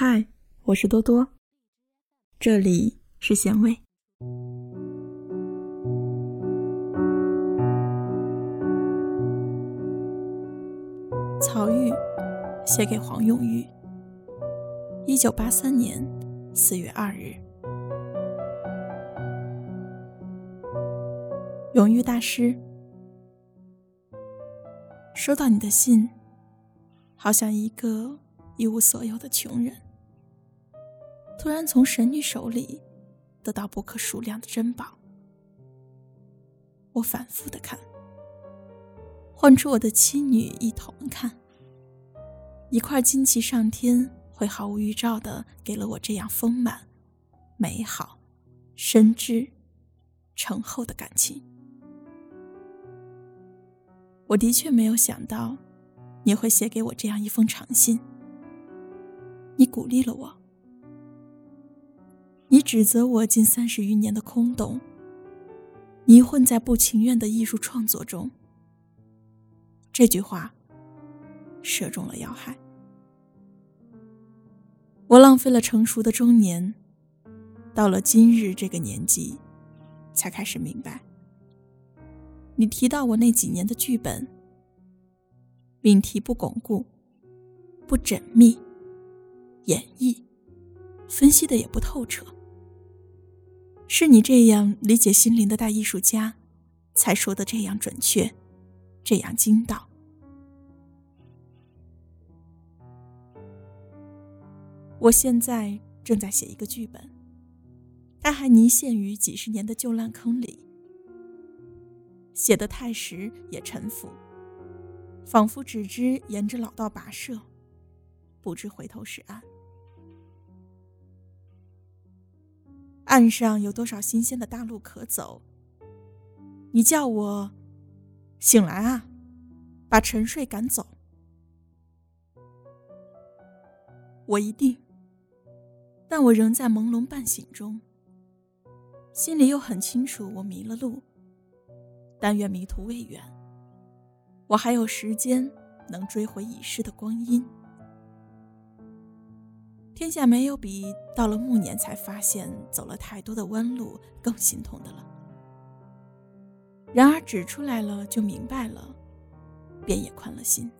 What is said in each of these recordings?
嗨，我是多多，这里是咸味。曹郁写给黄永玉，一九八三年四月二日。永玉大师，收到你的信，好像一个。一无所有的穷人，突然从神女手里得到不可数量的珍宝。我反复的看，唤出我的妻女一同看。一块金旗上天，会毫无预兆的给了我这样丰满、美好、深挚、醇厚的感情。我的确没有想到，你会写给我这样一封长信。你鼓励了我，你指责我近三十余年的空洞，迷混在不情愿的艺术创作中。这句话射中了要害。我浪费了成熟的中年，到了今日这个年纪，才开始明白。你提到我那几年的剧本，命题不巩固，不缜密。演绎，分析的也不透彻。是你这样理解心灵的大艺术家，才说的这样准确，这样精到。我现在正在写一个剧本，它还泥陷于几十年的旧烂坑里，写的太实也沉浮，仿佛只知沿着老道跋涉，不知回头是岸。岸上有多少新鲜的大路可走？你叫我醒来啊，把沉睡赶走。我一定，但我仍在朦胧半醒中，心里又很清楚我迷了路。但愿迷途未远，我还有时间能追回已逝的光阴。天下没有比到了暮年才发现走了太多的弯路更心痛的了。然而指出来了就明白了，便也宽了心。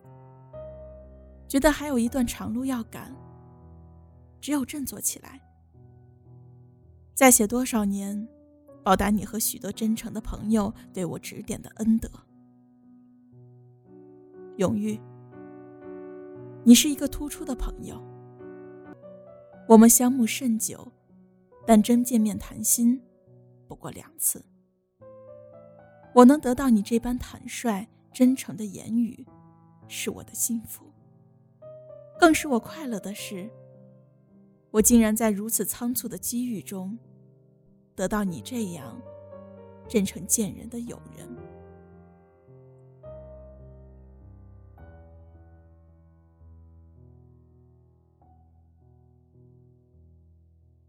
觉得还有一段长路要赶，只有振作起来。再写多少年，报答你和许多真诚的朋友对我指点的恩德。永玉，你是一个突出的朋友。我们相慕甚久，但真见面谈心，不过两次。我能得到你这般坦率真诚的言语，是我的幸福。更使我快乐的是，我竟然在如此仓促的机遇中，得到你这样真诚见人的友人。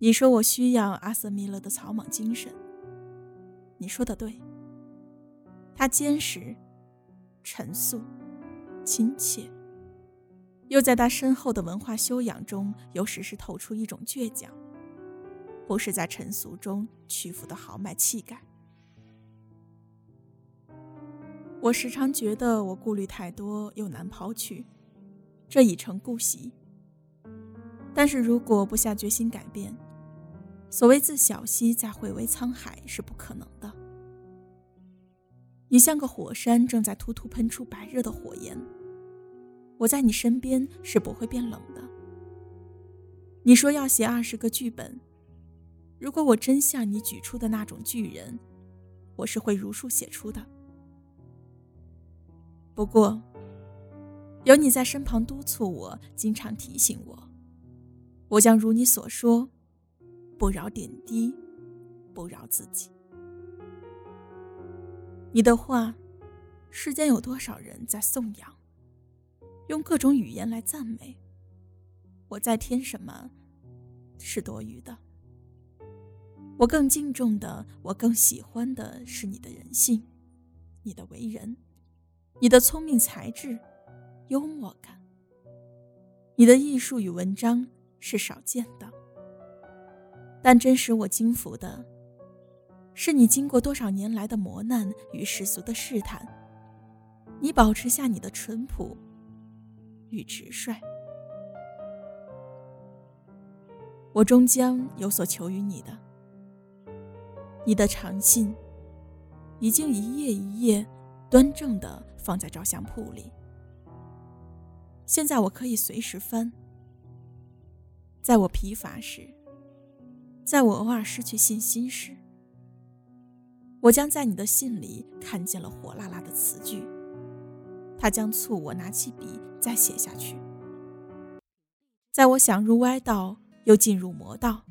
你说我需要阿瑟·米勒的草莽精神。你说的对。他坚实、沉肃、亲切，又在他深厚的文化修养中，又时时透出一种倔强，不是在尘俗中屈服的豪迈气概。我时常觉得我顾虑太多，又难抛去，这已成固习。但是如果不下决心改变，所谓自小溪再汇为沧海是不可能的。你像个火山，正在突突喷出白热的火焰。我在你身边是不会变冷的。你说要写二十个剧本，如果我真像你举出的那种巨人，我是会如数写出的。不过，有你在身旁督促我，经常提醒我，我将如你所说。不饶点滴，不饶自己。你的话，世间有多少人在颂扬，用各种语言来赞美？我在添什么，是多余的。我更敬重的，我更喜欢的是你的人性，你的为人，你的聪明才智，幽默感，你的艺术与文章，是少见的，但真使我惊服的，是你经过多少年来的磨难与世俗的试探，你保持下你的淳朴与直率。我终将有所求于你的。你的长信已经一页一页端正的放在照相铺里，现在我可以随时翻。在我疲乏时，在我偶尔失去信心时，我将在你的信里看见了火辣辣的词句，它将促我拿起笔再写下去。在我想入歪道。又进入魔道，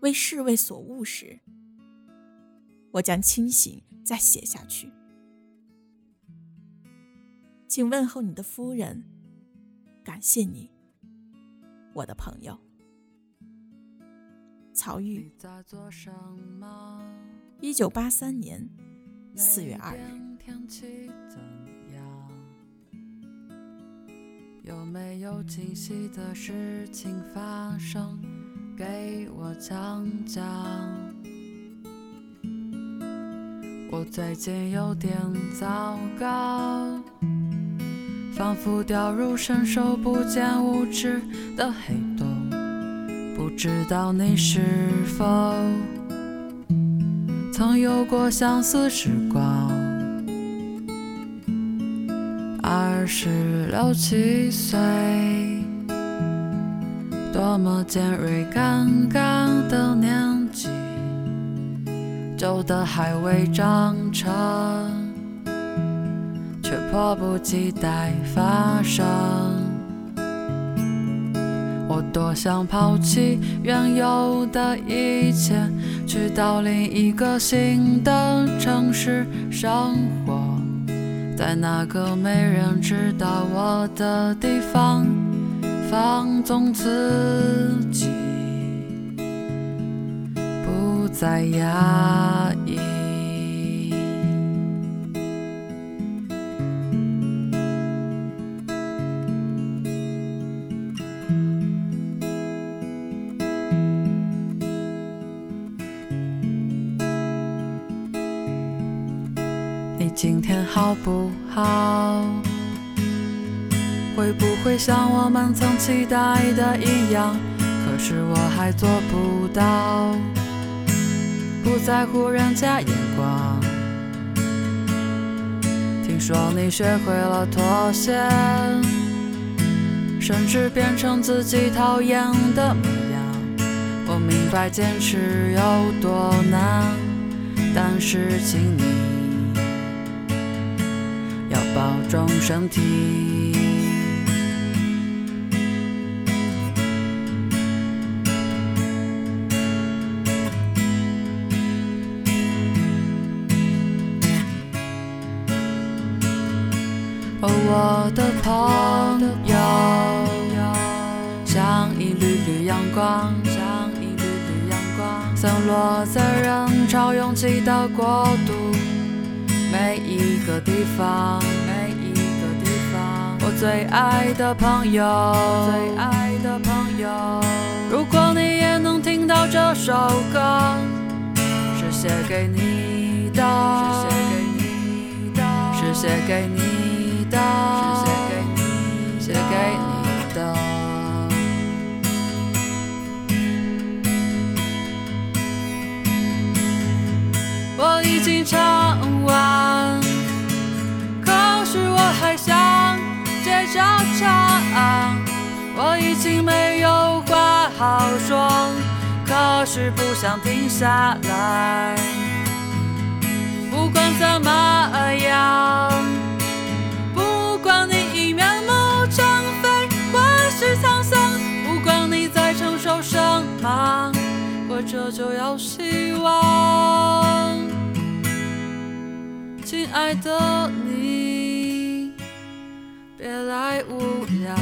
为侍卫所误时，我将清醒再写下去。请问候你的夫人，感谢你，我的朋友。曹禺，一九八三年四月二日。有没有惊喜的事情发生？给我讲讲。我最近有点糟糕，仿佛掉入伸手不见五指的黑知道你是否曾有过相似时光？二十六七岁，多么尖锐刚刚的年纪，旧的还未长成，却迫不及待发生。多想抛弃原有的一切，去到另一个新的城市生活。在那个没人知道我的地方，放纵自己，不再压抑。今天好不好？会不会像我们曾期待的一样？可是我还做不到，不在乎人家眼光。听说你学会了妥协，甚至变成自己讨厌的模样。我明白坚持有多难，但是请你。保重身体。哦，我的朋友，像一缕缕阳光，像一缕缕阳光，散落在人潮拥挤的国度，每一个地方。最爱的朋友，最爱的朋友，如果你也能听到这首歌，是写给你的，是写给你的，是写给你的，是写给你，写给你的。我已经唱好说，可是不想停下来。不管怎么样，不管你已面目全非或是沧桑，不管你在承受什么，活着就要希望，亲爱的你。别来无聊。